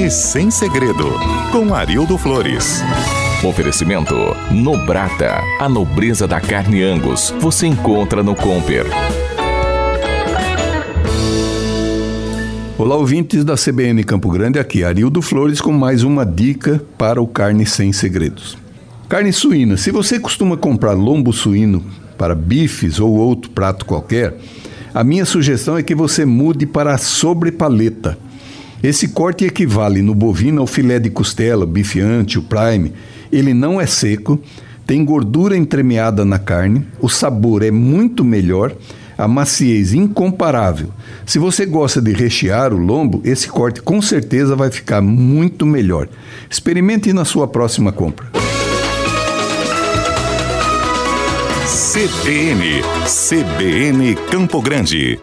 Carne Sem Segredo, com Arildo Flores. Oferecimento Nobrata, a nobreza da carne Angus. Você encontra no Comper. Olá, ouvintes da CBN Campo Grande, aqui Arildo Flores com mais uma dica para o Carne Sem Segredos. Carne suína. Se você costuma comprar lombo suíno para bifes ou outro prato qualquer, a minha sugestão é que você mude para a sobrepaleta. Esse corte equivale no bovino ao filé de costela, bifiante, o prime. Ele não é seco, tem gordura entremeada na carne, o sabor é muito melhor a maciez incomparável. Se você gosta de rechear o lombo, esse corte com certeza vai ficar muito melhor. Experimente na sua próxima compra. CBN, CBN Campo Grande.